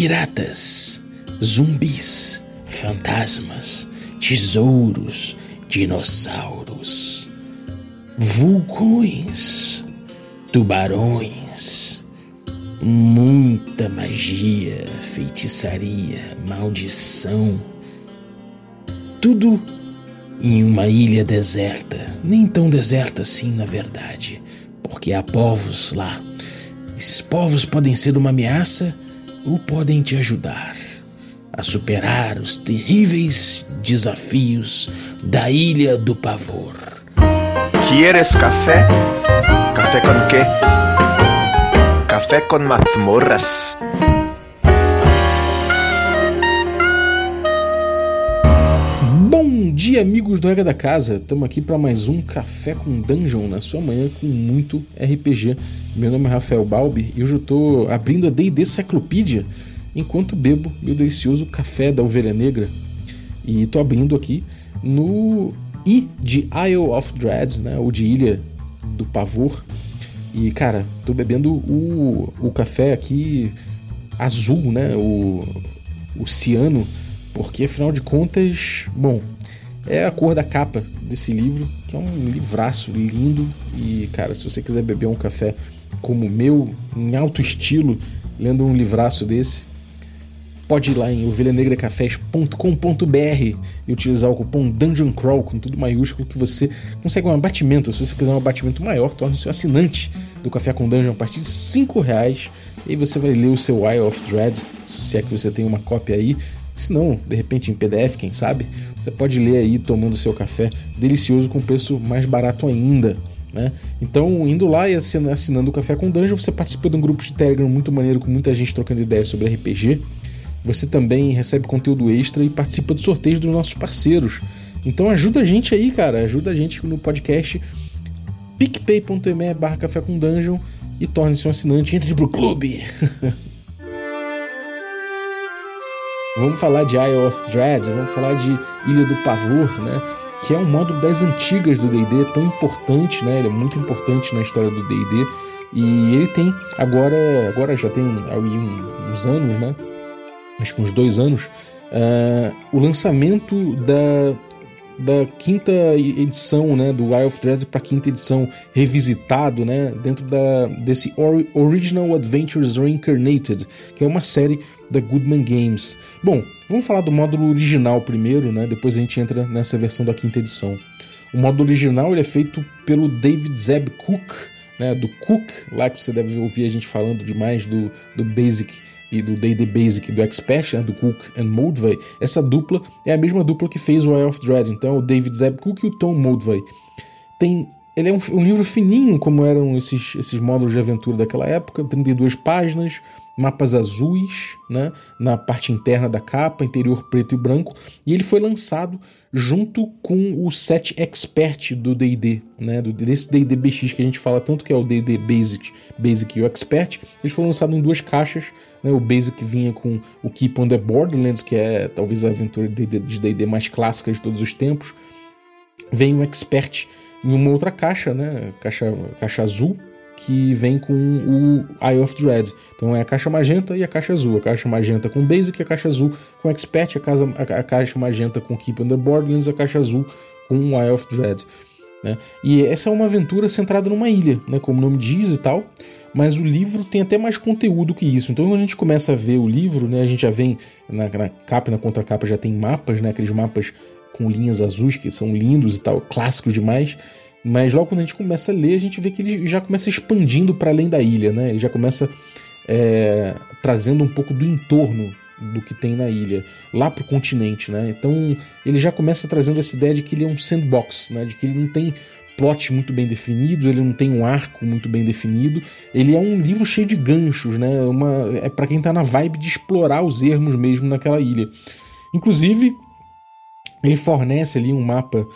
piratas, zumbis, fantasmas, tesouros, dinossauros, vulcões, tubarões, muita magia, feitiçaria, maldição. Tudo em uma ilha deserta, nem tão deserta assim, na verdade, porque há povos lá. Esses povos podem ser uma ameaça ou podem te ajudar a superar os terríveis desafios da Ilha do Pavor. ¿Quieres café? ¿Café con qué? Café con mazmorras. Bom dia, amigos do Regra da Casa. Estamos aqui para mais um Café com Dungeon na sua manhã com muito RPG. Meu nome é Rafael Balbi e hoje eu estou abrindo a D&D Cyclopedia enquanto bebo meu delicioso café da Ovelha Negra. E estou abrindo aqui no I de Isle of Dread, né, ou de Ilha do Pavor. E cara, estou bebendo o, o café aqui azul, né, o, o ciano, porque afinal de contas, bom, é a cor da capa desse livro, que é um livraço lindo. E cara, se você quiser beber um café como o meu, em alto estilo, lendo um livraço desse, pode ir lá em ovelhanegracafés.com.br e utilizar o cupom Dungeon Crawl com tudo maiúsculo que você consegue um abatimento. Se você quiser um abatimento maior, torne-se um assinante do Café com Dungeon a partir de 5 reais. E aí você vai ler o seu Eye of Dread, se é que você tem uma cópia aí. Se não, de repente em PDF, quem sabe, você pode ler aí tomando seu café delicioso com preço mais barato ainda. Né? Então, indo lá e assinando o Café com Dungeon, você participa de um grupo de Telegram muito maneiro com muita gente trocando ideias sobre RPG. Você também recebe conteúdo extra e participa dos sorteios dos nossos parceiros. Então ajuda a gente aí, cara. Ajuda a gente no podcast picpay.me barra café com dungeon e torne-se um assinante. Entre pro clube! vamos falar de Isle of Dread, vamos falar de Ilha do Pavor, né? Que é um módulo das antigas do D&D, tão importante, né? Ele é muito importante na história do D&D. E ele tem, agora, agora já tem uns anos, né? acho que uns dois anos, uh, o lançamento da, da quinta edição, né, do Wild of Dread para quinta edição revisitado, né, dentro da, desse Or Original Adventures Reincarnated, que é uma série da Goodman Games. Bom, vamos falar do módulo original primeiro, né, depois a gente entra nessa versão da quinta edição. O módulo original ele é feito pelo David Zeb Cook, né, do Cook, lá que você deve ouvir a gente falando demais do, do Basic e do D&D Basic do Expert, né, do Cook and Moldvay, essa dupla é a mesma dupla que fez o Eye of Dread, então o David Zeb Cook e o Tom Moldvay. Tem, ele é um, um, livro fininho, como eram esses, esses módulos de aventura daquela época, 32 páginas, mapas azuis, né, na parte interna da capa, interior preto e branco, e ele foi lançado junto com o set Expert do D&D, né, desse D&D BX que a gente fala tanto que é o D&D Basic, Basic e o Expert, eles foram lançados em duas caixas, né, o Basic vinha com o Keep on the Borderlands, que é talvez a aventura de D&D mais clássica de todos os tempos, vem o Expert em uma outra caixa, né, caixa, caixa azul, que vem com o Eye of Dread. Então é a caixa magenta e a caixa azul. A caixa magenta com Basic, a caixa azul com Expert, a, casa, a, caixa magenta com Keep Under Borderlands, a caixa azul com o Eye of Dread. Né? E essa é uma aventura centrada numa ilha, né? como o nome diz e tal, mas o livro tem até mais conteúdo que isso. Então, quando a gente começa a ver o livro, né, a gente já vem na, na capa e na contracapa já tem mapas, né, aqueles mapas com linhas azuis que são lindos e tal, clássico demais. Mas logo quando a gente começa a ler, a gente vê que ele já começa expandindo para além da ilha, né? Ele já começa é, trazendo um pouco do entorno do que tem na ilha, lá pro continente, né? Então ele já começa trazendo essa ideia de que ele é um sandbox, né? De que ele não tem plot muito bem definido, ele não tem um arco muito bem definido. Ele é um livro cheio de ganchos, né? Uma, é para quem tá na vibe de explorar os ermos mesmo naquela ilha. Inclusive, ele fornece ali um mapa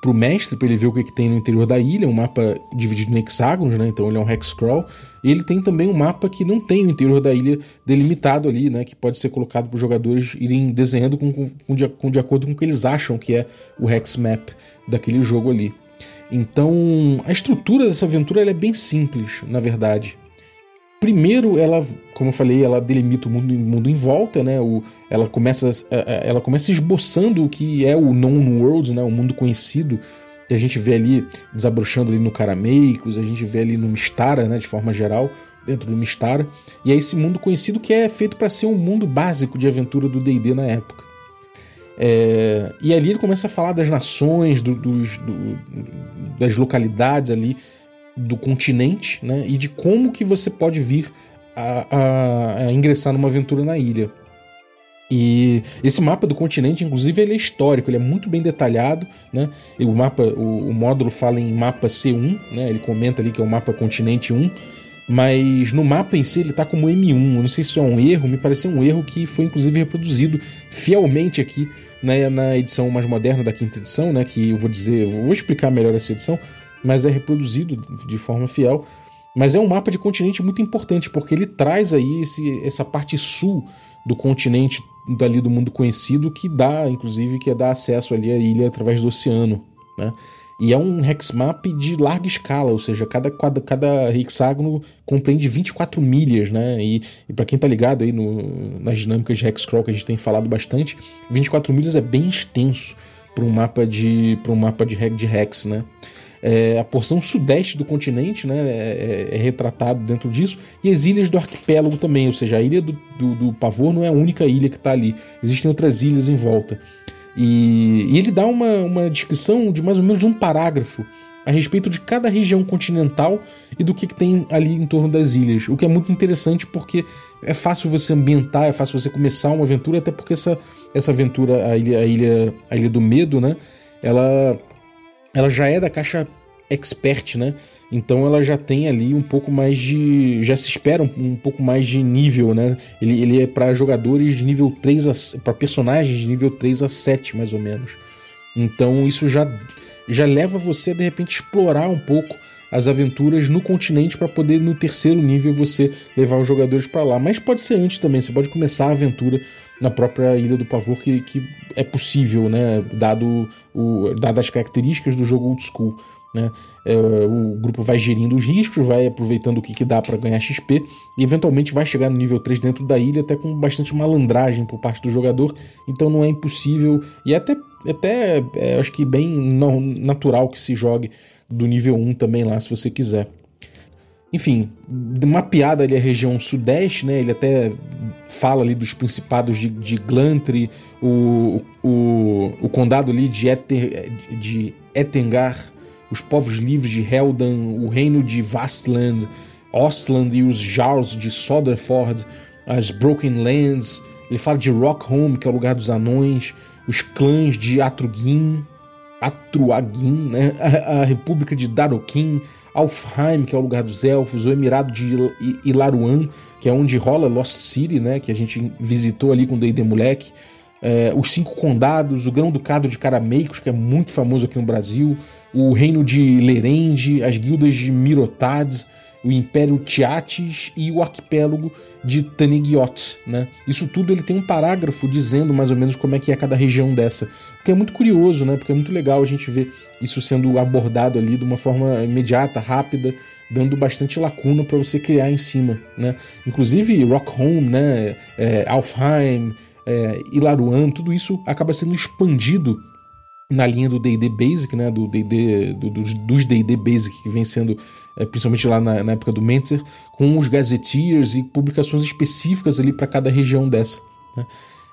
pro mestre, para ele ver o que, que tem no interior da ilha, um mapa dividido em hexágonos, né? Então ele é um hexcrawl. E ele tem também um mapa que não tem o interior da ilha delimitado ali, né? Que pode ser colocado para os jogadores irem desenhando com, com, de, com, de, acordo com o que eles acham que é o hex map daquele jogo ali. Então, a estrutura dessa aventura é bem simples, na verdade. Primeiro, ela, como eu falei, ela delimita o mundo, mundo em volta, né? O, ela, começa, ela começa esboçando o que é o known world, né? O mundo conhecido, que a gente vê ali desabrochando ali no Carameicos, a gente vê ali no Mistara, né? De forma geral, dentro do Mistara. E é esse mundo conhecido que é feito para ser um mundo básico de aventura do D&D na época. É, e ali ele começa a falar das nações, do, dos, do, das localidades ali do continente, né? E de como que você pode vir a, a, a, ingressar numa aventura na ilha. E esse mapa do continente, inclusive, ele é histórico, ele é muito bem detalhado, né? E o mapa, o, o módulo fala em mapa C1, né? Ele comenta ali que é o mapa continente 1, mas no mapa em si ele tá como M1. Eu não sei se isso é um erro, me pareceu um erro que foi inclusive reproduzido fielmente aqui na, na edição mais moderna da quinta edição, né? Que eu vou dizer, vou explicar melhor essa edição, mas é reproduzido de forma fiel. Mas é um mapa de continente muito importante, porque ele traz aí esse, essa parte sul do continente dali do mundo conhecido, que dá, inclusive, que é dar acesso ali à ilha através do oceano, né? E é um hexmap de larga escala, ou seja, cada, cada, cada hexágono compreende 24 milhas, né? E, e para quem tá ligado aí no, nas dinâmicas de hexcrawl que a gente tem falado bastante, 24 milhas é bem extenso para um mapa de para um mapa de, de hex, né? É, a porção sudeste do continente né, é, é, é, retratado dentro disso, e as ilhas do arquipélago também, ou seja, a ilha do, do, do Pavor não é a única ilha que está ali, existem outras ilhas em volta. E, e, ele dá uma, uma descrição de mais ou menos de um parágrafo a respeito de cada região continental e do que, que tem ali em torno das ilhas, o que é muito interessante porque é fácil você ambientar, é fácil você começar uma aventura, até porque essa, essa aventura, a ilha, a ilha, a ilha do medo, né? Ela ela já é da caixa expert, né? Então ela já tem ali um pouco mais de. Já se espera um, um pouco mais de nível, né? Ele, ele é para jogadores de nível 3 a. para personagens de nível 3 a 7, mais ou menos. Então isso já, já leva você a de repente explorar um pouco as aventuras no continente para poder no terceiro nível você levar os jogadores para lá. Mas pode ser antes também, você pode começar a aventura na própria Ilha do Pavor, que, que é possível, né? Dado o, dadas as características do jogo old school. Né? É, o grupo vai gerindo os riscos, vai aproveitando o que, que dá para ganhar XP e eventualmente vai chegar no nível 3 dentro da ilha, até com bastante malandragem por parte do jogador. Então não é impossível e é até, até é, acho que bem não, natural que se jogue do nível 1 também lá, se você quiser. Enfim, mapeada ali a região sudeste, né? Ele até fala ali dos principados de, de o, o, o condado ali de, Eter, de Etengar, os povos livres de Heldan, o reino de Vastland, Ostland e os Jarls de Soderford, as Broken Lands. Ele fala de Rockholm, que é o lugar dos anões, os clãs de Atrugin, Atruagin, né? a, a República de Daroquim, Alfheim, que é o lugar dos elfos, o Emirado de Ilaruan, que é onde rola Lost City, né? que a gente visitou ali com o D&D Moleque, é, os Cinco Condados, o Grão-Ducado de Carameicos, que é muito famoso aqui no Brasil, o Reino de Lerende, as guildas de Mirotad, o Império Tiatis e o arquipélago de Tanegiot, né? Isso tudo ele tem um parágrafo dizendo mais ou menos como é que é cada região dessa, que é muito curioso, né? Porque é muito legal a gente ver isso sendo abordado ali de uma forma imediata, rápida, dando bastante lacuna para você criar em cima, né? Inclusive Rockholm, né? É, Alfheim, é, Ilaruan, tudo isso acaba sendo expandido na linha do D&D Basic, né, do D&D do, dos D&D Basic que vem sendo é, principalmente lá na, na, época do Mentzer, com os gazetteers e publicações específicas ali para cada região dessa. Né?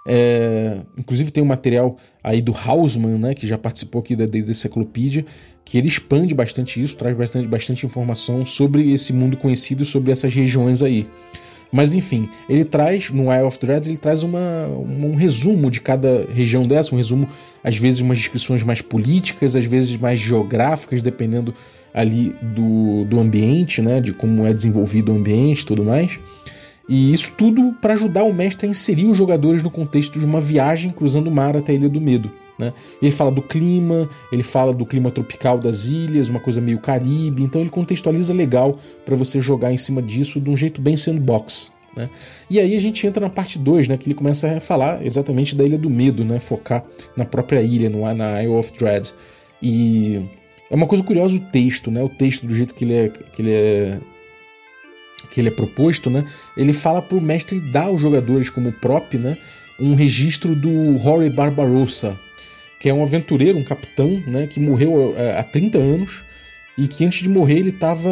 É, inclusive tem um material aí do Hausmann, né, que já participou aqui da D&D Cyclopedia, que ele expande bastante isso, traz bastante, bastante informação sobre esse mundo conhecido, sobre essas regiões aí. Mas enfim, ele traz, no Eye of Dread, ele traz uma, um resumo de cada região dessa, um resumo, às vezes, umas descrições mais políticas, às vezes mais geográficas, dependendo ali do, do ambiente, né? De como é desenvolvido o ambiente e tudo mais. E isso tudo para ajudar o mestre a inserir os jogadores no contexto de uma viagem cruzando o mar até a Ilha do Medo. Né? Ele fala do clima, ele fala do clima tropical das ilhas, uma coisa meio Caribe, então ele contextualiza legal para você jogar em cima disso de um jeito bem sandbox. Né? E aí a gente entra na parte 2, né, que ele começa a falar exatamente da Ilha do Medo, né, focar na própria ilha, no, na Isle of Dread. E é uma coisa curiosa o texto, né, o texto do jeito que ele é, que ele é que ele é proposto, né? Ele fala para o mestre dar aos jogadores como prop, né? Um registro do Rory Barbarossa, que é um aventureiro, um capitão, né? Que morreu é, há 30 anos e que antes de morrer ele estava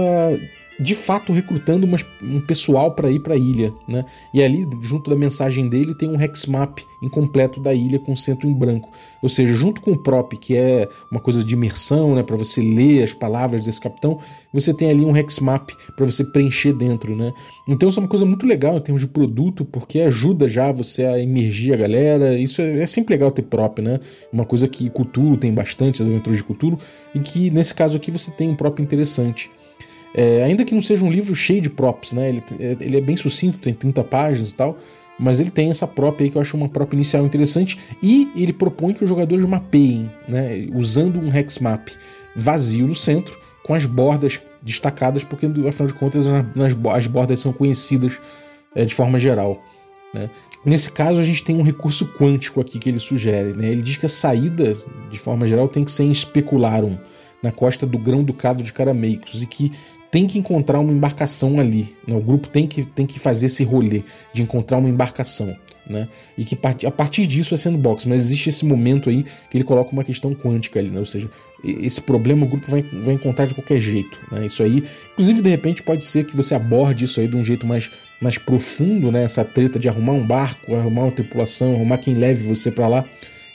de fato recrutando um pessoal para ir para a ilha, né? E ali, junto da mensagem dele, tem um hexmap incompleto da ilha com centro em branco. Ou seja, junto com o prop, que é uma coisa de imersão, né, para você ler as palavras desse capitão, você tem ali um hexmap para você preencher dentro, né? Então isso é uma coisa muito legal em termos de produto, porque ajuda já você a emergir a galera. Isso é, é sempre legal ter prop, né? Uma coisa que Cthulhu tem bastante, as aventuras de Cthulhu, e que nesse caso aqui você tem um prop interessante. É, ainda que não seja um livro cheio de props, né? Ele, é, ele é bem sucinto, tem 30 páginas e tal, mas ele tem essa prop aí que eu acho uma prop inicial interessante e ele propõe que os jogadores mapeiem, né? Usando um hex map vazio no centro, com as bordas destacadas, porque afinal de contas nas, as bordas são conhecidas é, de forma geral. Né? Nesse caso, a gente tem um recurso quântico aqui que ele sugere. Né? Ele diz que a saída, de forma geral, tem que ser em Specularum, na costa do Grão-Ducado de Carameicos, e que tem que encontrar uma embarcação ali. Né? O grupo tem que, tem que fazer esse rolê de encontrar uma embarcação. Né? E que a partir disso é sandbox, mas existe esse momento aí que ele coloca uma questão quântica ali, né? ou seja, esse problema o grupo vai, vai encontrar de qualquer jeito. Né? Isso aí, inclusive, de repente, pode ser que você aborde isso aí de um jeito mais, mais profundo, né? essa treta de arrumar um barco, arrumar uma tripulação, arrumar quem leve você para lá.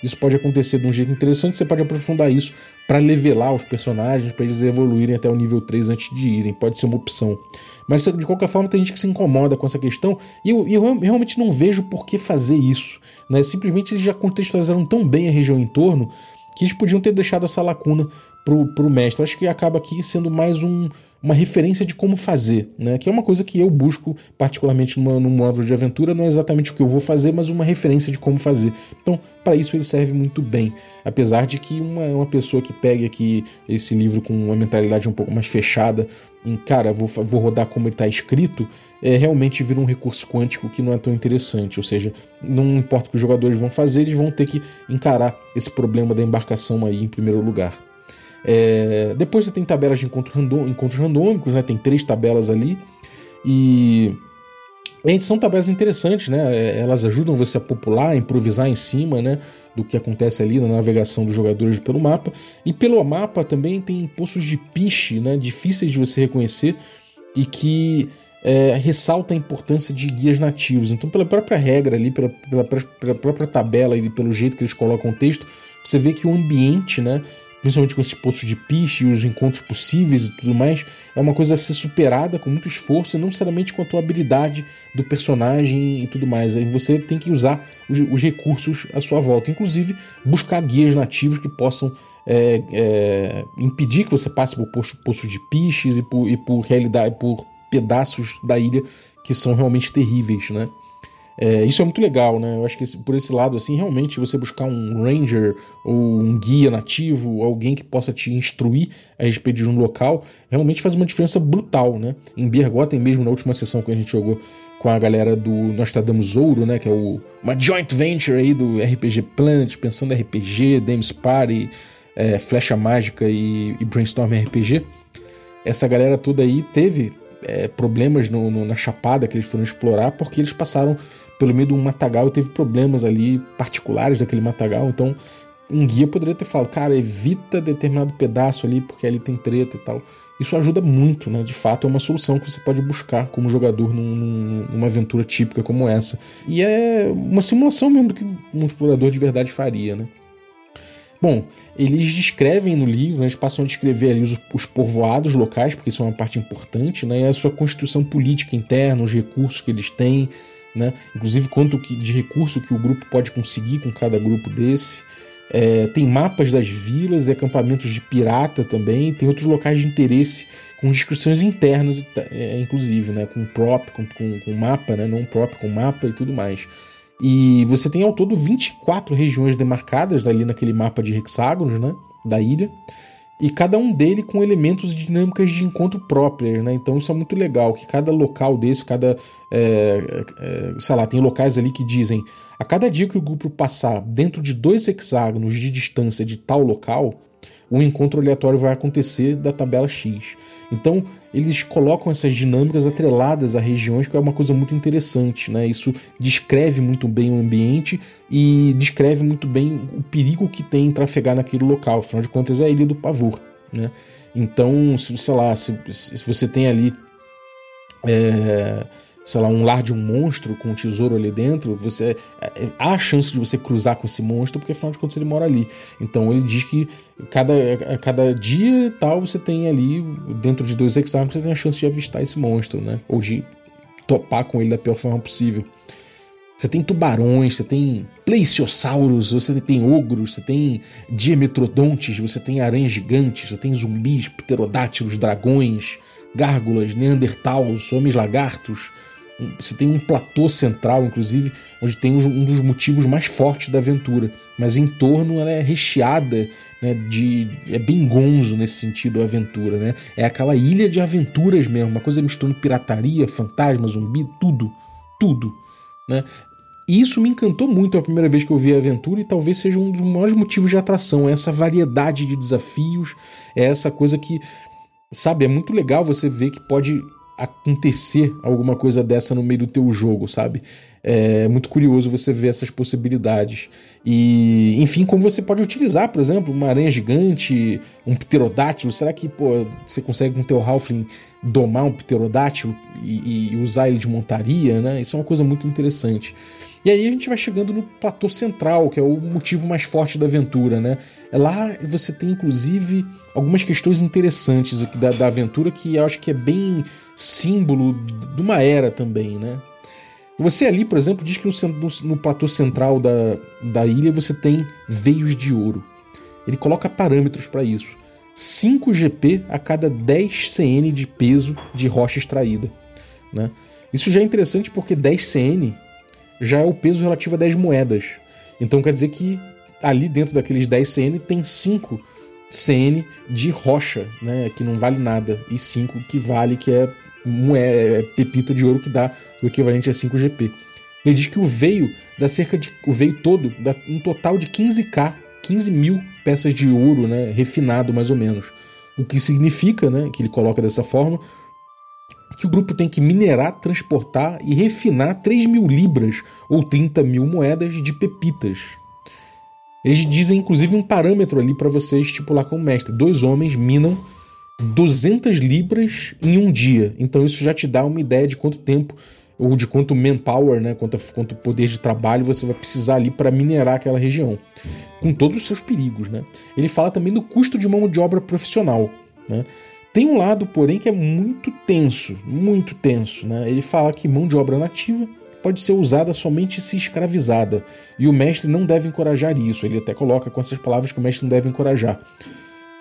Isso pode acontecer de um jeito interessante, você pode aprofundar isso para levelar os personagens, para eles evoluírem até o nível 3 antes de irem. Pode ser uma opção. Mas de qualquer forma, tem gente que se incomoda com essa questão e eu, eu realmente não vejo por que fazer isso. Né? Simplesmente eles já contextualizaram tão bem a região em torno que eles podiam ter deixado essa lacuna pro, pro mestre. Acho que acaba aqui sendo mais um, uma referência de como fazer, né? Que é uma coisa que eu busco particularmente numa, num módulo de aventura, não é exatamente o que eu vou fazer, mas uma referência de como fazer. Então, para isso ele serve muito bem. Apesar de que uma, uma pessoa que pegue aqui esse livro com uma mentalidade um pouco mais fechada, em cara, vou, vou rodar como ele está escrito, é, realmente vira um recurso quântico que não é tão interessante. Ou seja, não importa o que os jogadores vão fazer, eles vão ter que encarar esse problema da embarcação aí em primeiro lugar. É, depois você tem tabelas de encontro random, encontros randômicos, né? Tem três tabelas ali. E são tabelas interessantes, né? É, elas ajudam você a popular, a improvisar em cima, né? Do que acontece ali na navegação dos jogadores pelo mapa. E pelo mapa também tem poços de piche, né? Difíceis de você reconhecer e que é, ressalta a importância de guias nativos. Então, pela própria regra ali, pela, pela, pela própria tabela e pelo jeito que eles colocam o texto, você vê que o ambiente, né? Principalmente com esse posto de piche e os encontros possíveis e tudo mais, é uma coisa a ser superada com muito esforço e não necessariamente com a tua habilidade do personagem e tudo mais. Aí você tem que usar os, os recursos à sua volta, inclusive buscar guias nativos que possam é, é, impedir que você passe por posto, de piches e por, e por realidade, por pedaços da ilha que são realmente terríveis, né? É, isso é muito legal, né? Eu acho que por esse lado, assim, realmente você buscar um ranger ou um guia nativo, alguém que possa te instruir a respeito de um local, realmente faz uma diferença brutal, né? Em Bergotten mesmo, na última sessão que a gente jogou com a galera do Nostradamus Ouro, né? Que é o, uma joint venture aí do RPG Planet, pensando RPG, Dames Party, é, Flecha Mágica e, e Brainstorm RPG. Essa galera toda aí teve é, problemas no, no, na chapada que eles foram explorar porque eles passaram pelo meio de um matagal e teve problemas ali particulares daquele matagal. Então, um guia poderia ter falado, cara, evita determinado pedaço ali porque ali tem treta e tal. Isso ajuda muito, né? De fato, é uma solução que você pode buscar como jogador num, numa aventura típica como essa. E é uma simulação mesmo do que um explorador de verdade faria, né? Bom, eles descrevem no livro, né, eles passam a descrever ali os, os povoados locais, porque isso é uma parte importante, né? E a sua constituição política interna, os recursos que eles têm, né? Inclusive quanto que, de recurso que o grupo pode conseguir com cada grupo desse. É, tem mapas das vilas e acampamentos de pirata também. Tem outros locais de interesse com descrições internas, é, inclusive, né? Com prop, com, com, com mapa, né? Não prop, com mapa e tudo mais. E você tem ao todo 24 regiões demarcadas ali naquele mapa de hexágonos, né? Da ilha e cada um dele com elementos e dinâmicas de encontro próprias, né? Então isso é muito legal, que cada local desse, cada. É, é, sei lá, tem locais ali que dizem a cada dia que o grupo passar dentro de dois hexágonos de distância de tal local, o encontro aleatório vai acontecer da tabela X. Então, eles colocam essas dinâmicas atreladas a regiões, que é uma coisa muito interessante, né? Isso descreve muito bem o ambiente e descreve muito bem o perigo que tem em trafegar naquele local. Afinal de contas, é a Ilha do Pavor, né? Então, se, sei lá, se, se você tem ali. É, sei lá, um lar de um monstro com um tesouro ali dentro, você é, há a chance de você cruzar com esse monstro, porque afinal de contas ele mora ali. Então ele diz que cada, cada dia tal você tem ali, dentro de dois hexágonos, você tem a chance de avistar esse monstro, né? Ou de topar com ele da pior forma possível. Você tem tubarões, você tem pleisiossauros, você tem ogros, você tem diametrodontes, você tem aranhas gigantes, você tem zumbis, pterodátilos, dragões, gárgulas, neandertals, homens lagartos, você tem um platô central, inclusive, onde tem um dos motivos mais fortes da aventura. Mas em torno ela é recheada né, de. É bem gonzo nesse sentido a aventura, né? É aquela ilha de aventuras mesmo, uma coisa misturando pirataria, fantasma, zumbi, tudo. Tudo. Né? E isso me encantou muito a primeira vez que eu vi a aventura e talvez seja um dos maiores motivos de atração. É essa variedade de desafios, é essa coisa que. Sabe, é muito legal você ver que pode acontecer alguma coisa dessa no meio do teu jogo, sabe? É muito curioso você ver essas possibilidades. E, enfim, como você pode utilizar, por exemplo, uma aranha gigante, um pterodátilo. Será que pô, você consegue com o teu Halfling domar um pterodátilo e, e usar ele de montaria, né? Isso é uma coisa muito interessante. E aí a gente vai chegando no platô central, que é o motivo mais forte da aventura, né? É lá você tem inclusive algumas questões interessantes aqui da, da aventura que eu acho que é bem símbolo de uma era também, né? Você ali, por exemplo, diz que no, no, no platô central da, da ilha você tem veios de ouro. Ele coloca parâmetros para isso. 5 GP a cada 10 CN de peso de rocha extraída. Né? Isso já é interessante porque 10 CN já é o peso relativo a 10 moedas. Então quer dizer que ali dentro daqueles 10 CN tem 5 CN de rocha, né, que não vale nada, e 5 que vale, que é, moeda, é pepita de ouro que dá o equivalente a 5 GP. Ele diz que o veio dá cerca de. O veio todo dá um total de 15k, 15 mil peças de ouro, né? Refinado mais ou menos. O que significa, né? Que ele coloca dessa forma, que o grupo tem que minerar, transportar e refinar 3 mil libras ou 30 mil moedas de pepitas. Eles dizem inclusive um parâmetro ali para você estipular como mestre. Dois homens minam 200 libras em um dia. Então isso já te dá uma ideia de quanto tempo ou de quanto manpower, né, quanto, quanto poder de trabalho você vai precisar ali para minerar aquela região, com todos os seus perigos, né? Ele fala também do custo de mão de obra profissional, né? Tem um lado, porém, que é muito tenso, muito tenso. Né? Ele fala que mão de obra nativa pode ser usada somente se escravizada, e o mestre não deve encorajar isso. Ele até coloca com essas palavras que o mestre não deve encorajar.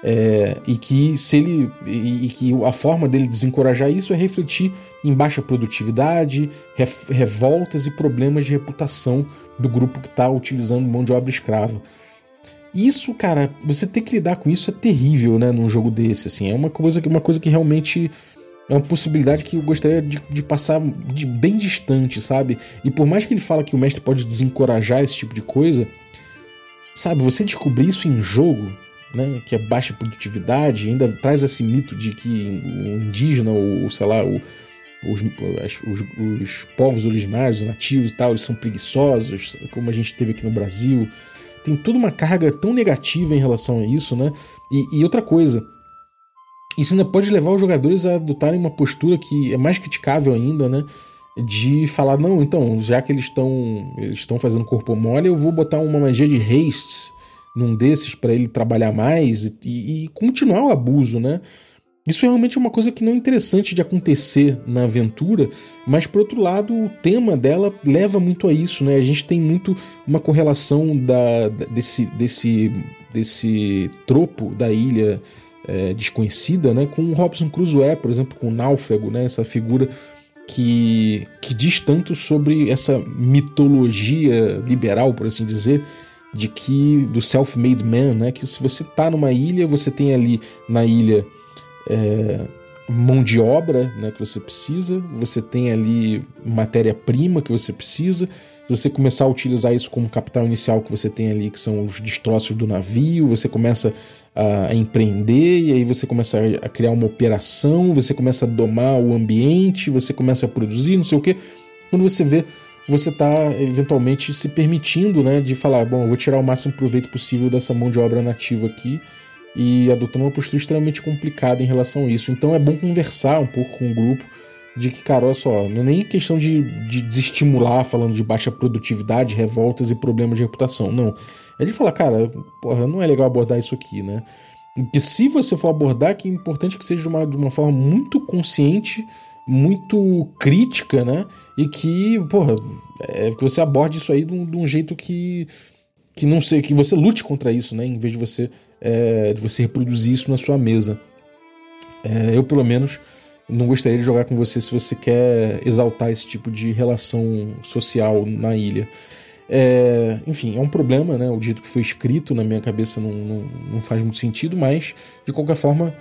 É, e que se ele e, e, que a forma dele desencorajar isso é refletir em baixa produtividade, revoltas e problemas de reputação do grupo que está utilizando mão de obra escrava. Isso, cara, você ter que lidar com isso é terrível, né, num jogo desse, assim. É uma coisa que, uma coisa que realmente é uma possibilidade que eu gostaria de, de, passar de bem distante, sabe? E por mais que ele fala que o mestre pode desencorajar esse tipo de coisa, sabe, você descobrir isso em jogo, né, que é baixa produtividade, ainda traz esse mito de que o indígena ou, sei lá, o, os, os, os povos originários, nativos e tal, eles são preguiçosos, como a gente teve aqui no Brasil, tem toda uma carga tão negativa em relação a isso, né? E, e outra coisa, isso ainda pode levar os jogadores a adotarem uma postura que é mais criticável ainda, né? De falar, não, então, já que eles estão eles estão fazendo corpo mole, eu vou botar uma magia de haste num desses para ele trabalhar mais e, e, continuar o abuso, né? Isso realmente é uma coisa que não é interessante de acontecer na aventura, mas por outro lado, o tema dela leva muito a isso, né? A gente tem muito uma correlação da, desse, desse, desse tropo da ilha é, desconhecida, né? Com Robson Crusoe, por exemplo, com o Náufrago, né? Essa figura que, que diz tanto sobre essa mitologia liberal, por assim dizer, de que do self-made man, né? Que se você tá numa ilha, você tem ali na ilha é, mão de obra né, que você precisa, você tem ali matéria-prima que você precisa, Se você começar a utilizar isso como capital inicial que você tem ali, que são os destroços do navio, você começa a, empreender e aí você começa a criar uma operação, você começa a domar o ambiente, você começa a produzir, não sei o que. Quando você vê, você está eventualmente se permitindo, né, de falar, bom, eu vou tirar o máximo proveito possível dessa mão de obra nativa aqui e adotando uma postura extremamente complicada em relação a isso. Então é bom conversar um pouco com o grupo de que, cara, olha só, não é nem questão de, de desestimular falando de baixa produtividade, revoltas e problemas de reputação, não. É de falar, cara, porra, não é legal abordar isso aqui, né? Que se você for abordar, que é importante que seja de uma, de uma forma muito consciente, muito crítica, né? E que, porra, é, que você aborde isso aí de um, de um, jeito que, que não sei, que você lute contra isso, né? Em vez de você, é, de você reproduzir isso na sua mesa. É, eu, pelo menos, não gostaria de jogar com você se você quer exaltar esse tipo de relação social na ilha. É, enfim, é um problema, né? O jeito que foi escrito na minha cabeça não, não, não faz muito sentido, mas de qualquer forma,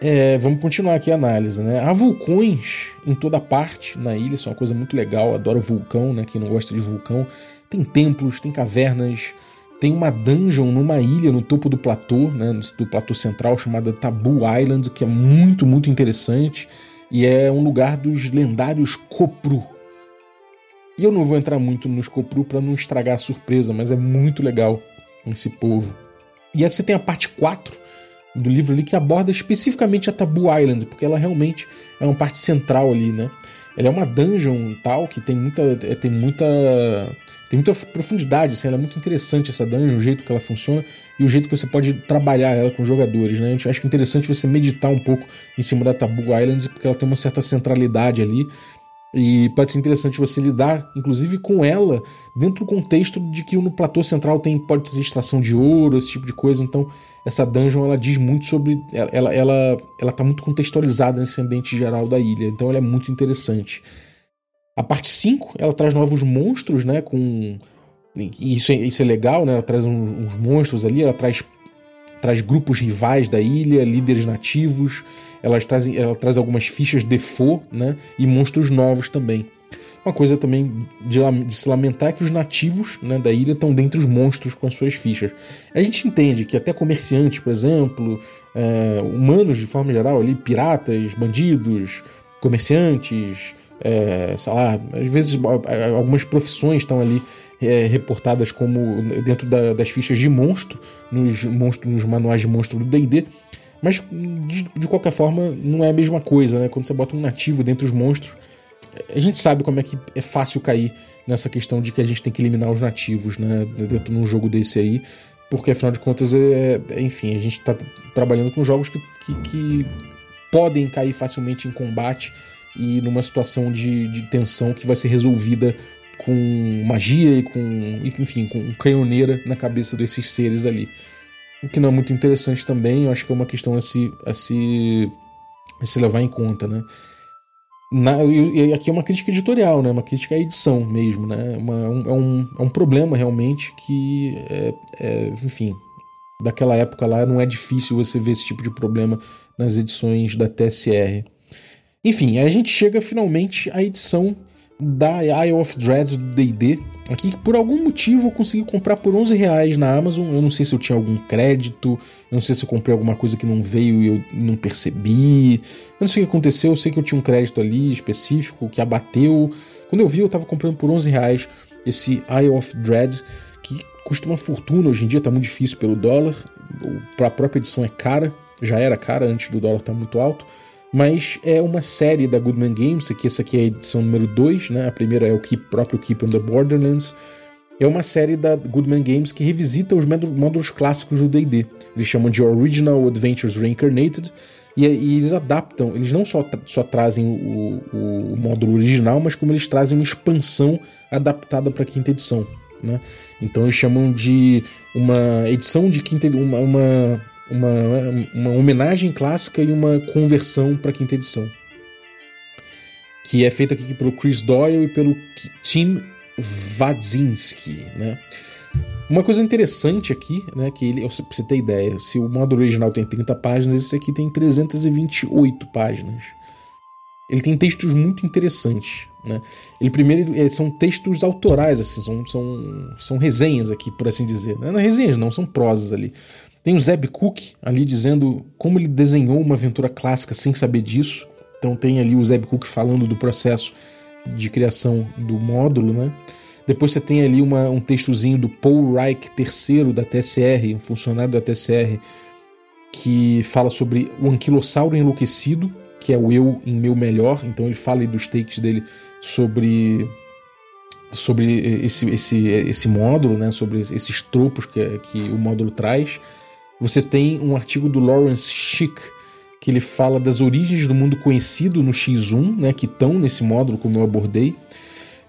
é, vamos continuar aqui a análise, né? Há vulcões em toda parte na ilha, isso é uma coisa muito legal. Adoro vulcão, né? Quem não gosta de vulcão. Tem templos, tem cavernas, tem uma dungeon numa ilha no topo do platô, né, do platô central, chamada Tabu Island, que é muito, muito interessante. E é um lugar dos lendários Kopru. E eu não vou entrar muito nos Kopru para não estragar a surpresa, mas é muito legal esse povo. E aí você tem a parte 4 do livro ali que aborda especificamente a Tabu Island, porque ela realmente é uma parte central ali, né? Ela é uma dungeon tal que tem muita, é, tem muita tem muita profundidade, assim, ela é muito interessante essa dungeon, o jeito que ela funciona e o jeito que você pode trabalhar ela com os jogadores, né? Eu acho que é interessante você meditar um pouco em cima da Tabu Island, porque ela tem uma certa centralidade ali e pode ser interessante você lidar, inclusive, com ela dentro do contexto de que no platô central tem pode ter extração de ouro, esse tipo de coisa. Então, essa dungeon ela diz muito sobre. Ela, ela, ela tá muito contextualizada nesse ambiente geral da ilha. Então, ela é muito interessante. A parte 5, ela traz novos monstros, né? Com. Isso é, isso é legal, né? Ela traz uns, uns monstros ali, ela traz, traz grupos rivais da ilha, líderes nativos, ela traz, ela traz algumas fichas default, né? E monstros novos também. Uma coisa também de, de, se lamentar é que os nativos né, da ilha estão dentre os monstros com as suas fichas. A gente entende que até comerciantes, por exemplo, é, humanos de forma geral, ali, piratas, bandidos, comerciantes, é, sei lá, às vezes algumas profissões estão ali é, reportadas como dentro da, das fichas de monstro, nos, monstro, nos manuais de monstro do D&D, mas de, de, qualquer forma não é a mesma coisa, né? Quando você bota um nativo dentro dos monstros, a gente sabe como é que é fácil cair nessa questão de que a gente tem que eliminar os nativos, né? Dentro de um jogo desse aí, porque afinal de contas, é, é enfim, a gente está trabalhando com jogos que, que, que podem cair facilmente em combate e numa situação de, de tensão que vai ser resolvida com magia e com, enfim, com canhoneira na cabeça desses seres ali. O que não é muito interessante também, eu acho que é uma questão a se, a se, a se levar em conta, né? Na, e aqui é uma crítica editorial, né? Uma crítica à edição mesmo, né? Uma, um, é, um, é um problema realmente que, é, é, enfim, daquela época lá não é difícil você ver esse tipo de problema nas edições da TSR. Enfim, aí a gente chega finalmente à edição da Isle of Dreads do D&D, aqui que por algum motivo eu consegui comprar por 11 reais na Amazon, eu não sei se eu tinha algum crédito, eu não sei se eu comprei alguma coisa que não veio e eu não percebi, eu não sei o que aconteceu, eu sei que eu tinha um crédito ali específico que abateu, quando eu vi eu tava comprando por 11 reais esse Isle of Dreads, que custa uma fortuna hoje em dia, tá muito difícil pelo dólar, a própria edição é cara, já era cara antes do dólar estar tá muito alto, mas é uma série da Goodman Games, que essa aqui é a edição número 2, né? A primeira é o Keep, próprio Keep on the Borderlands. É uma série da Goodman Games que revisita os módulos clássicos do D&D. Eles chamam de Original Adventures Reincarnated e, e eles adaptam, eles não só, só trazem o, o, o, módulo original, mas como eles trazem uma expansão adaptada para a quinta edição. Né? Então eles chamam de uma edição de quinta uma, uma uma, uma homenagem clássica e uma conversão para a quinta edição. Que é feita aqui pelo Chris Doyle e pelo Tim Wadzinski, né? Uma coisa interessante aqui, né, que ele, pra você ter ideia, se o módulo original tem 30 páginas, esse aqui tem 328 páginas. ele tem textos muito interessantes. Né? Ele primeiro são textos autorais, assim, são, são, são resenhas aqui, por assim dizer. Não é resenhas, não, são prosas ali. Tem o Zeb Cook ali dizendo como ele desenhou uma aventura clássica sem saber disso. Então tem ali o Zeb Cook falando do processo de criação do módulo, né? Depois você tem ali uma, um textozinho do Paul Reich III da TSR, um funcionário da TSR, que fala sobre o anquilossauro enlouquecido, que é o eu em meu melhor. Então ele fala dos takes dele sobre sobre esse, esse, esse módulo, né, sobre esses tropos que, que o módulo traz. Você tem um artigo do Lawrence Schick, que ele fala das origens do mundo conhecido no X1, né, que estão nesse módulo, como eu abordei.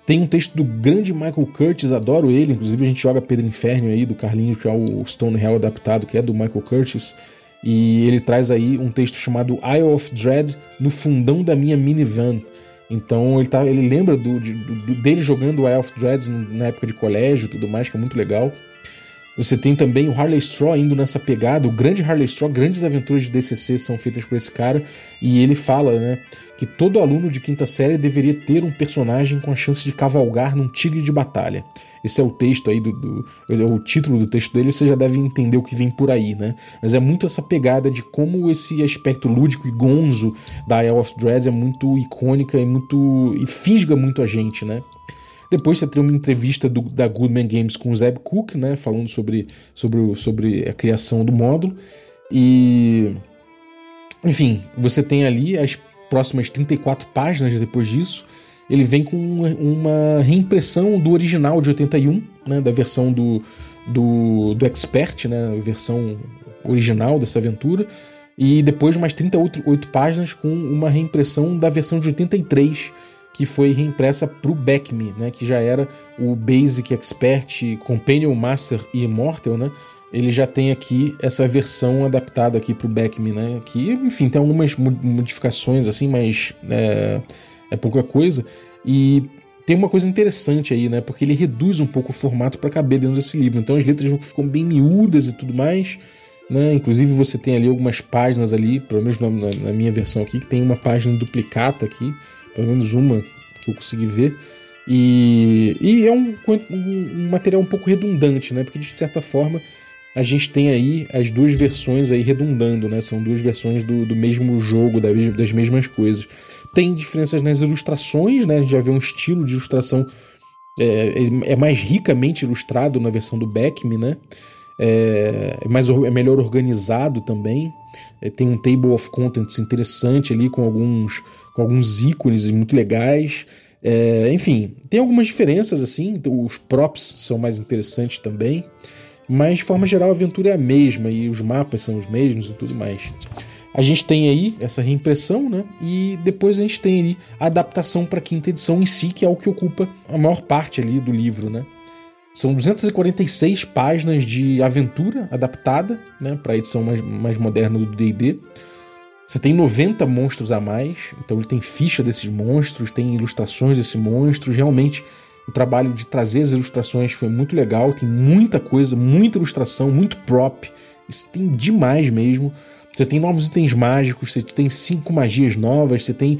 Tem um texto do grande Michael Curtis, adoro ele, inclusive a gente joga Pedro Inferno aí, do Carlinhos, que é o Stone Hell adaptado, que é do Michael Curtis. E ele traz aí um texto chamado Isle of Dread no fundão da minha minivan. Então ele, tá, ele lembra do, do, dele jogando Isle of Dread na época de colégio e tudo mais, que é muito legal. Você tem também o Harley Straw indo nessa pegada, o grande Harley Straw, grandes aventuras de DCC são feitas por esse cara, e ele fala, né, que todo aluno de quinta série deveria ter um personagem com a chance de cavalgar num tigre de batalha. Esse é o texto aí do, do é o título do texto dele, você já deve entender o que vem por aí, né? Mas é muito essa pegada de como esse aspecto lúdico e gonzo da Isle of Dread é muito icônica e muito e fisga muito a gente, né? Depois você tem uma entrevista do, da Goodman Games com o Zeb Cook, né, falando sobre, sobre, sobre a criação do módulo. E. Enfim, você tem ali as próximas 34 páginas depois disso. Ele vem com uma reimpressão do original de 81, né, da versão do, do, do Expert, né, a versão original dessa aventura. E depois mais 38 páginas com uma reimpressão da versão de 83 que foi reimpressa para o Backme, né, que já era o Basic Expert, Companion Master e Immortal, né? Ele já tem aqui essa versão adaptada aqui para o Backme, né? Que, enfim, tem algumas modificações assim, mas é, é pouca coisa. E tem uma coisa interessante aí, né? Porque ele reduz um pouco o formato para caber dentro desse livro. Então as letras ficam bem miúdas e tudo mais. Né? Inclusive você tem ali algumas páginas ali, pelo menos na, na minha versão aqui, que tem uma página duplicata aqui pelo menos uma que eu consegui ver. E, e é um, um, material um pouco redundante, né? Porque de certa forma a gente tem aí as duas versões aí redundando, né? São duas versões do, do mesmo jogo, das mesmas coisas. Tem diferenças nas ilustrações, né? A gente já vê um estilo de ilustração é, é mais ricamente ilustrado na versão do Beckme, né? É, mais, é melhor organizado também. É, tem um table of contents interessante ali com alguns, com alguns ícones muito legais. É, enfim, tem algumas diferenças assim. Os props são mais interessantes também. Mas de forma geral a aventura é a mesma e os mapas são os mesmos e tudo mais. A gente tem aí essa reimpressão, né? E depois a gente tem ali a adaptação para a quinta edição em si, que é o que ocupa a maior parte ali do livro, né? São 246 páginas de aventura adaptada né, para a edição mais, mais moderna do DD. Você tem 90 monstros a mais, então ele tem ficha desses monstros, tem ilustrações desses monstros. Realmente, o trabalho de trazer as ilustrações foi muito legal. Tem muita coisa, muita ilustração, muito prop. Isso tem demais mesmo. Você tem novos itens mágicos, você tem cinco magias novas, você tem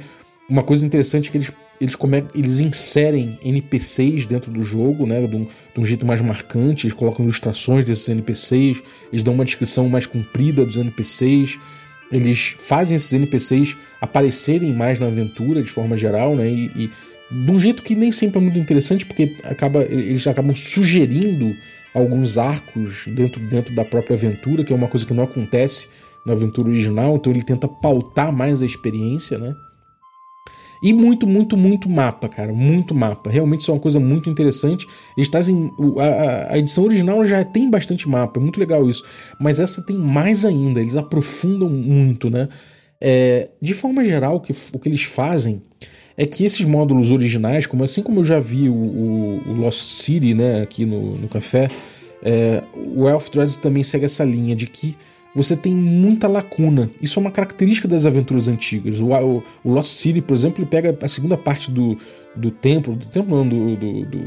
uma coisa interessante que eles eles, come, eles inserem NPCs dentro do jogo, né, de um, de um, jeito mais marcante, eles colocam ilustrações desses NPCs, eles dão uma descrição mais comprida dos NPCs, eles fazem esses NPCs aparecerem mais na aventura de forma geral, né, e, e de um jeito que nem sempre é muito interessante, porque acaba, eles acabam sugerindo alguns arcos dentro, dentro da própria aventura, que é uma coisa que não acontece na aventura original, então ele tenta pautar mais a experiência, né? E muito, muito, muito mapa, cara. Muito mapa. Realmente isso é uma coisa muito interessante. Eles trazem. A, a edição original já tem bastante mapa, é muito legal isso. Mas essa tem mais ainda, eles aprofundam muito, né? É, de forma geral, o que, o que eles fazem é que esses módulos originais, como assim como eu já vi o, o, o Lost City, né, aqui no, no café, é, o Elf Dreads também segue essa linha de que você tem muita lacuna. Isso é uma característica das aventuras antigas. O, o, o Lost City, por exemplo, ele pega a segunda parte do, do templo, do templo não, do, do, do,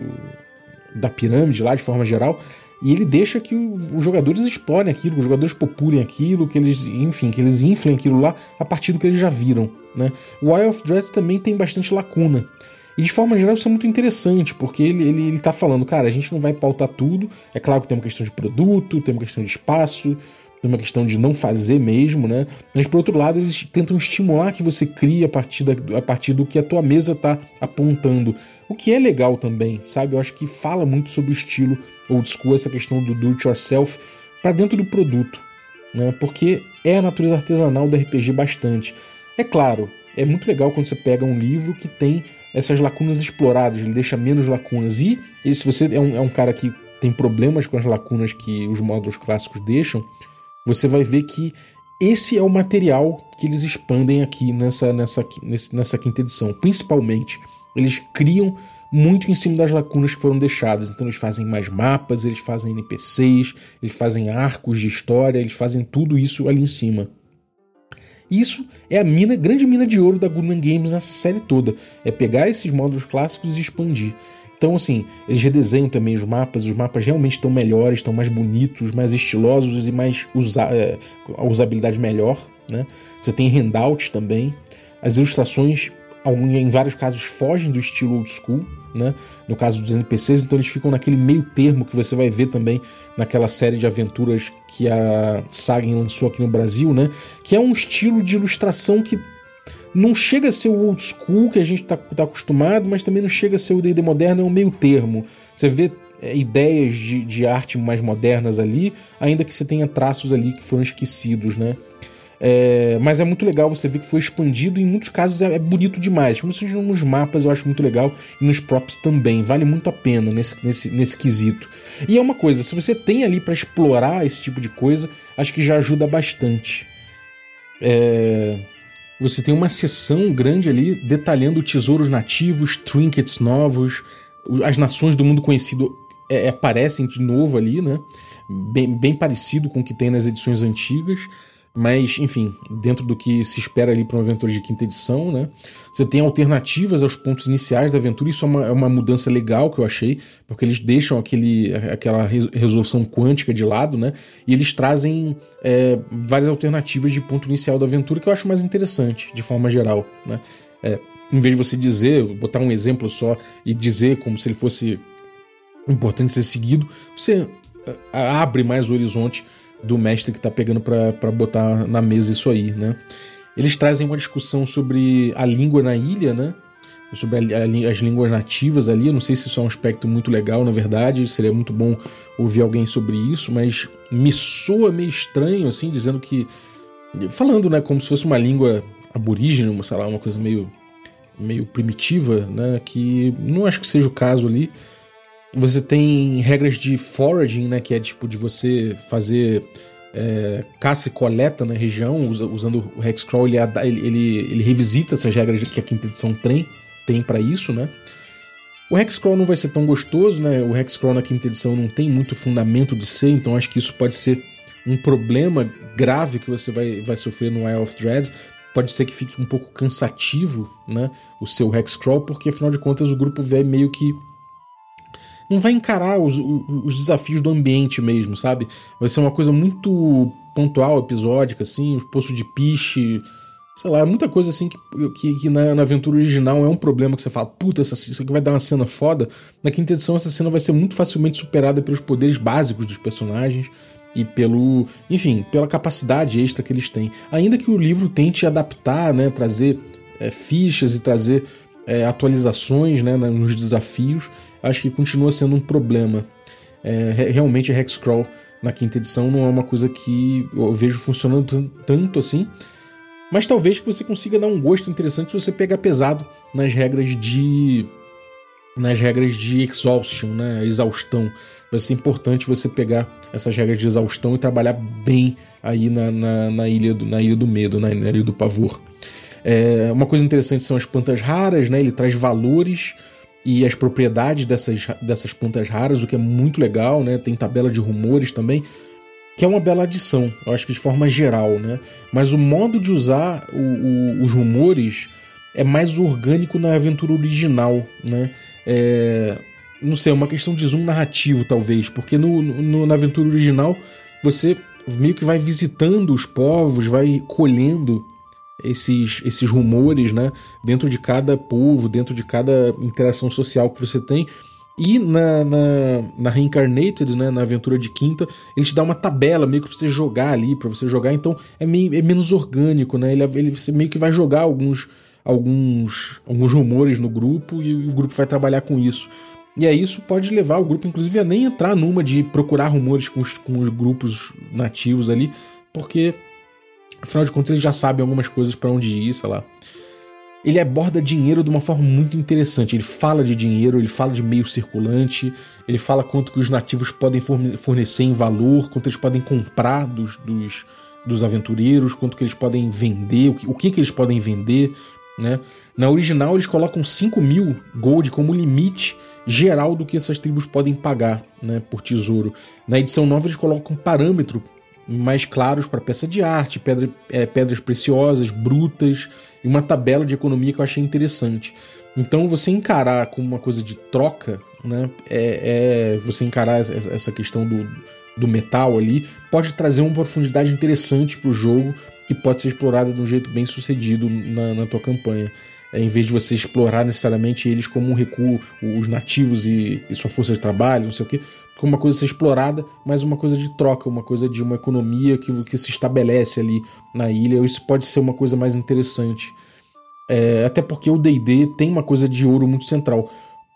da pirâmide lá de forma geral, E ele deixa que os jogadores explorem aquilo, que os jogadores populem aquilo, que eles, enfim, que eles inflem aquilo lá a partir do que eles já viram. Né? O Wild of Dread também tem bastante lacuna. E de forma geral isso é muito interessante, porque ele, ele, ele tá falando, cara, a gente não vai pautar tudo. É claro que tem uma questão de produto, tem uma questão de espaço, uma questão de não fazer mesmo, né? Mas por outro lado, eles tentam estimular que você crie a partir, da, a partir do que a tua mesa tá apontando. O que é legal também, sabe? Eu acho que fala muito sobre o estilo old school, essa questão do do it yourself para dentro do produto, né? Porque é a natureza artesanal do RPG bastante. É claro, é muito legal quando você pega um livro que tem essas lacunas exploradas, ele deixa menos lacunas. E, e se você é um, é um cara que tem problemas com as lacunas que os módulos clássicos deixam, você vai ver que esse é o material que eles expandem aqui nessa, nessa, nessa quinta edição. Principalmente, eles criam muito em cima das lacunas que foram deixadas. Então, eles fazem mais mapas, eles fazem NPCs, eles fazem arcos de história, eles fazem tudo isso ali em cima. Isso é a mina, grande mina de ouro da Goodman Games nessa série toda. É pegar esses módulos clássicos e expandir. Então, assim, eles redesenham também os mapas, os mapas realmente estão melhores, estão mais bonitos, mais estilosos e mais usa é, a usabilidade melhor, né? Você tem handouts também. As ilustrações, em vários casos, fogem do estilo old school, né? No caso dos NPCs, então eles ficam naquele meio termo que você vai ver também naquela série de aventuras que a Sagen lançou aqui no Brasil, né? Que é um estilo de ilustração que não chega a ser o old school que a gente está tá acostumado, mas também não chega a ser o D&D moderno, é um meio termo. Você vê é, ideias de, de arte mais modernas ali, ainda que você tenha traços ali que foram esquecidos, né? É, mas é muito legal você ver que foi expandido e em muitos casos é, é bonito demais. Principalmente nos mapas eu acho muito legal e nos props também. Vale muito a pena nesse, nesse, nesse quesito. E é uma coisa, se você tem ali para explorar esse tipo de coisa, acho que já ajuda bastante. É, você tem uma seção grande ali detalhando tesouros nativos, trinkets novos, as nações do mundo conhecido é, é, aparecem de novo ali, né? Bem, bem parecido com o que tem nas edições antigas. Mas, enfim, dentro do que se espera ali para uma aventura de quinta edição, né? Você tem alternativas aos pontos iniciais da aventura, isso é uma, é uma mudança legal que eu achei, porque eles deixam aquele, aquela resolução quântica de lado, né? E eles trazem é, várias alternativas de ponto inicial da aventura que eu acho mais interessante, de forma geral, né? É, em vez de você dizer, botar um exemplo só e dizer como se ele fosse importante ser seguido, você abre mais o horizonte do mestre que está pegando para botar na mesa isso aí, né? Eles trazem uma discussão sobre a língua na ilha, né? Sobre a, a, as línguas nativas ali. Eu não sei se isso é um aspecto muito legal, na verdade. Seria muito bom ouvir alguém sobre isso, mas me soa meio estranho, assim, dizendo que. Falando, né, como se fosse uma língua aborígene, sei lá, uma coisa meio, meio primitiva, né? Que não acho que seja o caso ali. Você tem regras de foraging, né? Que é tipo de você fazer é, caça e coleta na região, usando o Hexcrawl, ele, ele, ele, revisita essas regras que a quinta edição tem, tem para isso, né? O Hexcrawl não vai ser tão gostoso, né? O Hexcrawl na quinta edição não tem muito fundamento de ser, então acho que isso pode ser um problema grave que você vai, vai sofrer no Isle of Dread. Pode ser que fique um pouco cansativo, né? O seu Hexcrawl, porque afinal de contas o grupo vai meio que não vai encarar os, os desafios do ambiente mesmo, sabe? Vai ser uma coisa muito pontual, episódica, assim, os poços de piche, sei lá, muita coisa assim que, que, que na, na, aventura original é um problema que você fala, puta, essa, isso aqui vai dar uma cena foda. Na quinta edição, essa cena vai ser muito facilmente superada pelos poderes básicos dos personagens e pelo, enfim, pela capacidade extra que eles têm. Ainda que o livro tente adaptar, né, trazer é, fichas e trazer é, atualizações né, nos desafios, acho que continua sendo um problema. É, realmente, Hexcrawl na quinta edição não é uma coisa que eu vejo funcionando tanto assim. Mas talvez que você consiga dar um gosto interessante se você pegar pesado nas regras de. nas regras de exhaustion, né? Exaustão. Vai ser importante você pegar essas regras de exaustão e trabalhar bem aí na, na, na ilha, do, na ilha do medo, na, na ilha do pavor. É, uma coisa interessante são as plantas raras, né? Ele traz valores e as propriedades dessas, dessas plantas raras, o que é muito legal, né? Tem tabela de rumores também, que é uma bela adição, eu acho que de forma geral, né? Mas o modo de usar o, o, os rumores é mais orgânico na aventura original, né? É, não sei, é uma questão de zoom narrativo, talvez, porque no, no, na aventura original você meio que vai visitando os povos, vai colhendo esses, esses rumores, né? Dentro de cada povo, dentro de cada interação social que você tem. E na, na, na, Reincarnated, né, na aventura de quinta, ele te dá uma tabela meio que pra você jogar ali, para você jogar, então é, meio, é menos orgânico, né? Ele, ele, você meio que vai jogar alguns, alguns, alguns rumores no grupo e o grupo vai trabalhar com isso. E aí isso pode levar o grupo, inclusive, a nem entrar numa de procurar rumores com os, com os grupos nativos ali, porque afinal de contas eles já sabem algumas coisas para onde ir, sei lá. Ele aborda dinheiro de uma forma muito interessante. Ele fala de dinheiro, ele fala de meio circulante, ele fala quanto que os nativos podem fornecer em valor, quanto eles podem comprar dos, dos, dos aventureiros, quanto que eles podem vender, o que, o que, que eles podem vender. Né? Na original, eles colocam 5 mil gold como limite geral do que essas tribos podem pagar né, por tesouro. Na edição nova, eles colocam um parâmetro mais claros para peça de arte, pedra, é, pedras preciosas, brutas e uma tabela de economia que eu achei interessante. Então, você encarar como uma coisa de troca, né, é, é você encarar essa questão do, do metal ali, pode trazer uma profundidade interessante para o jogo que pode ser explorada de um jeito bem sucedido na, na tua campanha. É, em vez de você explorar necessariamente eles como um recuo, os nativos e, e sua força de trabalho, não sei o que, como uma coisa a ser explorada, mas uma coisa de troca, uma coisa de uma economia que, que se estabelece ali na ilha. Isso pode ser uma coisa mais interessante. É, até porque o DD tem uma coisa de ouro muito central.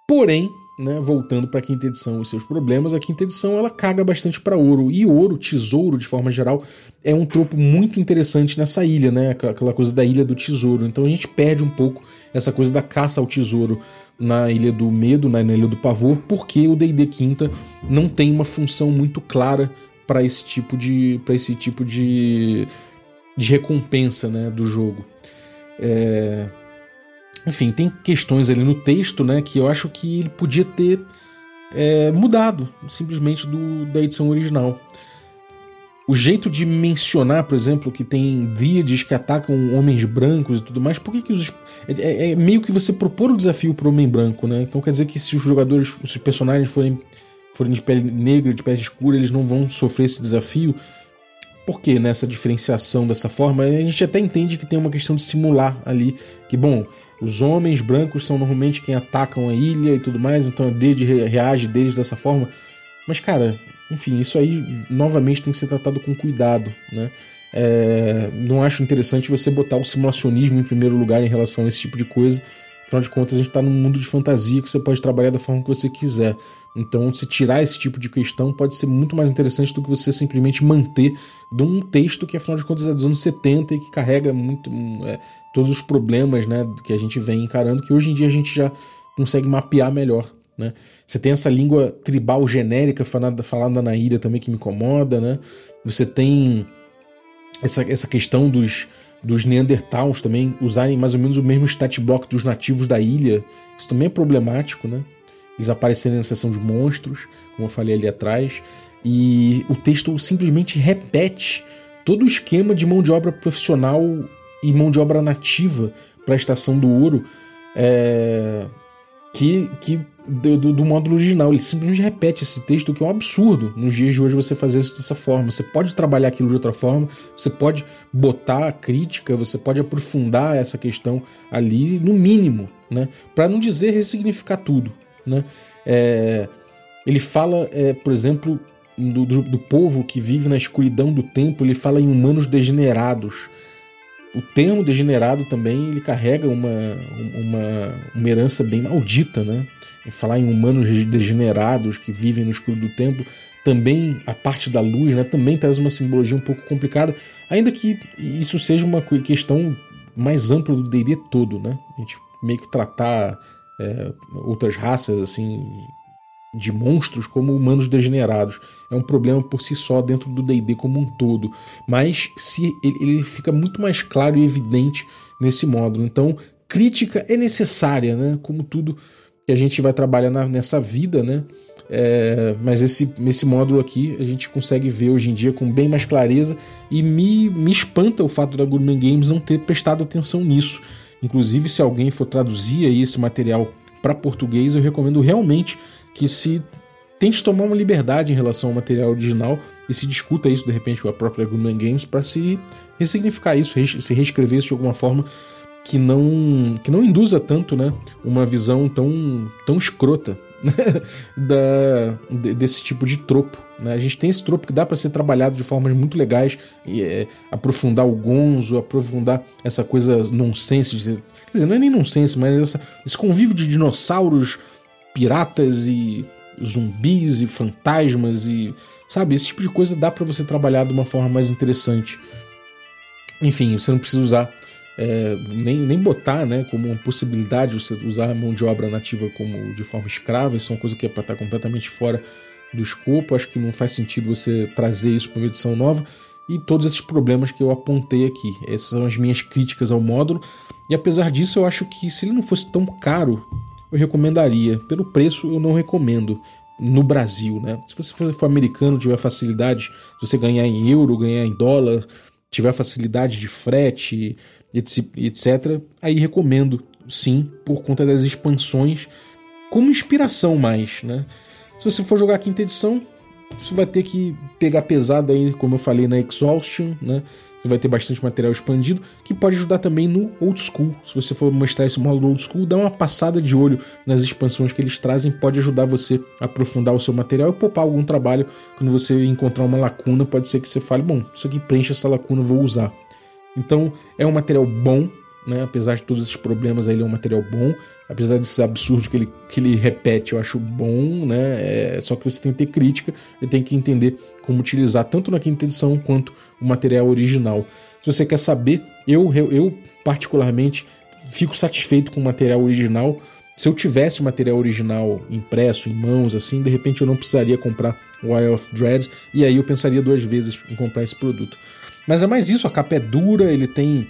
Porém, né, voltando para a quinta edição e seus problemas, a quinta edição ela caga bastante para ouro. E ouro, tesouro, de forma geral, é um tropo muito interessante nessa ilha, né? Aquela coisa da ilha do tesouro. Então a gente perde um pouco essa coisa da caça ao tesouro na Ilha do Medo, na Ilha do Pavor, porque o D&D Quinta não tem uma função muito clara para esse tipo de para esse tipo de, de recompensa, né, do jogo. É, enfim, tem questões ali no texto, né, que eu acho que ele podia ter é, mudado simplesmente do, da edição original. O jeito de mencionar, por exemplo, que tem dríades que atacam homens brancos e tudo mais, por que, que os. É, é, é meio que você propor o desafio para o homem branco, né? Então quer dizer que se os jogadores, se os personagens forem, forem de pele negra, de pele escura, eles não vão sofrer esse desafio. Por que nessa diferenciação dessa forma? A gente até entende que tem uma questão de simular ali, que bom, os homens brancos são normalmente quem atacam a ilha e tudo mais, então a Deide reage deles dessa forma. Mas, cara, enfim, isso aí novamente tem que ser tratado com cuidado, né? É, não acho interessante você botar o simulacionismo em primeiro lugar em relação a esse tipo de coisa. Afinal de contas, a gente está num mundo de fantasia que você pode trabalhar da forma que você quiser. Então, se tirar esse tipo de questão pode ser muito mais interessante do que você simplesmente manter de um texto que, afinal de contas, é dos anos 70 e que carrega muito é, todos os problemas né, que a gente vem encarando, que hoje em dia a gente já consegue mapear melhor. Né? Você tem essa língua tribal genérica falada, falada na ilha também que me incomoda. Né? Você tem essa, essa questão dos, dos Neandertals também usarem mais ou menos o mesmo stat block dos nativos da ilha. Isso também é problemático, né? Eles aparecerem na seção de monstros, como eu falei ali atrás. E o texto simplesmente repete todo o esquema de mão de obra profissional e mão de obra nativa para a estação do ouro é, que, que do, do, do, módulo original. Ele simplesmente repete esse texto, que é um absurdo nos dias de hoje você fazer isso dessa forma. Você pode trabalhar aquilo de outra forma, você pode botar a crítica, você pode aprofundar essa questão ali, no mínimo, né? Para não dizer ressignificar tudo, né? É, ele fala, é, por exemplo, do, do, do povo que vive na escuridão do tempo, ele fala em humanos degenerados. O termo degenerado também ele carrega uma, uma, uma herança bem maldita, né? em falar em humanos degenerados que vivem no escuro do tempo, também a parte da luz, né, também traz uma simbologia um pouco complicada, ainda que isso seja uma questão mais ampla do D&D todo, né? A gente meio que tratar é, outras raças assim de monstros como humanos degenerados é um problema por si só dentro do D&D como um todo, mas se ele, fica muito mais claro e evidente nesse módulo. Então, crítica é necessária, né? Como tudo que a gente vai trabalhar na, nessa vida, né? É, mas esse, esse módulo aqui a gente consegue ver hoje em dia com bem mais clareza e me, me espanta o fato da Gourmet Games não ter prestado atenção nisso. Inclusive, se alguém for traduzir esse material para português, eu recomendo realmente que se tente tomar uma liberdade em relação ao material original e se discuta isso de repente com a própria Gunman Games para se ressignificar isso, se reescrever isso de alguma forma que não que não induza tanto, né, uma visão tão tão escrota da, desse tipo de tropo. Né? A gente tem esse tropo que dá para ser trabalhado de formas muito legais, e, é, aprofundar o gonzo, aprofundar essa coisa nonsense, de, quer dizer, não é nem nonsense, mas essa, esse convívio de dinossauros, piratas e zumbis e fantasmas e sabe esse tipo de coisa dá para você trabalhar de uma forma mais interessante. Enfim, você não precisa usar é, nem, nem botar né, como uma possibilidade você usar a mão de obra nativa como de forma escrava, isso é uma coisa que é para estar completamente fora do escopo, acho que não faz sentido você trazer isso para uma edição nova, e todos esses problemas que eu apontei aqui. Essas são as minhas críticas ao módulo, e apesar disso eu acho que se ele não fosse tão caro, eu recomendaria. Pelo preço eu não recomendo no Brasil, né? Se você for, americano, tiver facilidade, se você ganhar em euro, ganhar em dólar, tiver facilidade de frete, etc., aí recomendo sim, por conta das expansões, como inspiração mais, né? Se você for jogar quinta edição, você vai ter que pegar pesado aí, como eu falei na Exhaustion, né? Você vai ter bastante material expandido, que pode ajudar também no Old School. Se você for mostrar esse módulo Old School, dá uma passada de olho nas expansões que eles trazem, pode ajudar você a aprofundar o seu material e poupar algum trabalho quando você encontrar uma lacuna. Pode ser que você fale, bom, isso aqui preenche essa lacuna, vou usar. Então é um material bom, né? Apesar de todos esses problemas, ele é um material bom. Apesar desses absurdos que ele, que ele repete, eu acho bom, né? É, só que você tem que ter crítica e tem que entender como utilizar tanto na quinta edição quanto o material original. Se você quer saber, eu, eu, particularmente fico satisfeito com o material original. Se eu tivesse o material original impresso em mãos, assim, de repente eu não precisaria comprar Eye of Dread e aí eu pensaria duas vezes em comprar esse produto. Mas é mais isso, a capa é dura, ele tem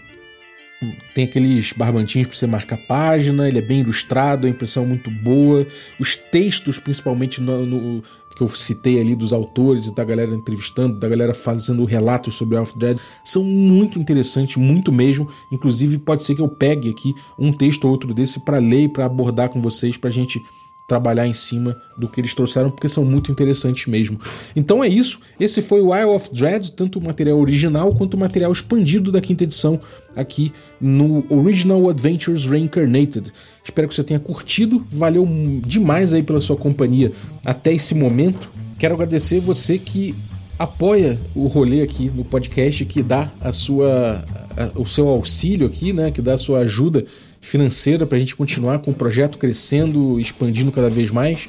tem aqueles barbantinhos para você marcar página, ele é bem ilustrado, a impressão é muito boa. Os textos, principalmente no, no, que eu citei ali dos autores e da galera entrevistando, da galera fazendo relatos sobre Alpha Dread, são muito interessantes, muito mesmo. Inclusive, pode ser que eu pegue aqui um texto ou outro desse para ler e para abordar com vocês, para a gente trabalhar em cima do que eles trouxeram, porque são muito interessantes mesmo. Então é isso. Esse foi o Isle of Dread, tanto o material original quanto o material expandido da quinta edição aqui no Original Adventures Reincarnated. Espero que você tenha curtido. Valeu demais aí pela sua companhia até esse momento. Quero agradecer você que apoia o rolê aqui no podcast, que dá a sua, a, o seu auxílio aqui, né, que dá a sua ajuda financeira para a gente continuar com o projeto crescendo, expandindo cada vez mais.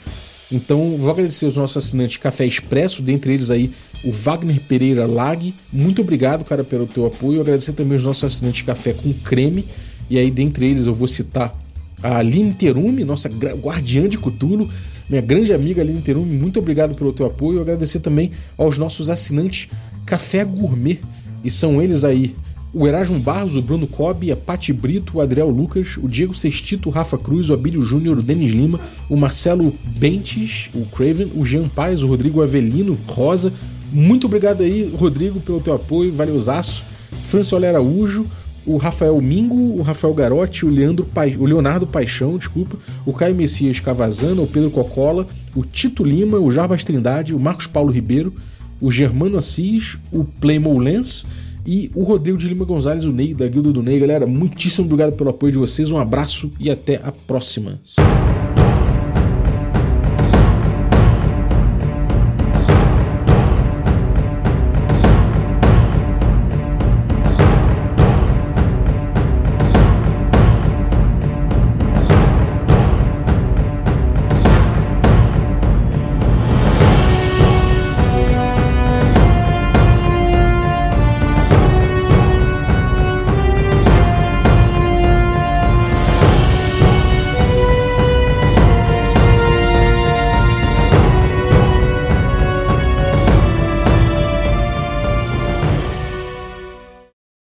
Então, vou agradecer os nossos assinantes Café Expresso, dentre eles aí o Wagner Pereira Lag. Muito obrigado, cara, pelo teu apoio. Agradecer também os nossos assinantes Café com Creme. E aí, dentre eles, eu vou citar a Aline Terumi, nossa guardiã de Cutulo, minha grande amiga Aline Terumi. Muito obrigado pelo teu apoio. Agradecer também aos nossos assinantes Café Gourmet. E são eles aí o Erasmo Barros, o Bruno Cobb, a Pati Brito, o Adriel Lucas, o Diego Sextito, o Rafa Cruz, o Abílio Júnior, o Denis Lima, o Marcelo Bentes, o Craven, o Jean Paz, o Rodrigo Avelino, Rosa. Muito obrigado aí, Rodrigo, pelo teu apoio, valeuzaço. François Araújo, o Rafael Mingo, o Rafael Garotti, o, Leandro pa... o Leonardo Paixão, desculpa, o Caio Messias Cavazana, o Pedro Cocola, o Tito Lima, o Jarbas Trindade, o Marcos Paulo Ribeiro, o Germano Assis, o Playmo Lens, e o Rodrigo de Lima Gonzalez, o Ney, da Guilda do Ney. Galera, muitíssimo obrigado pelo apoio de vocês, um abraço e até a próxima.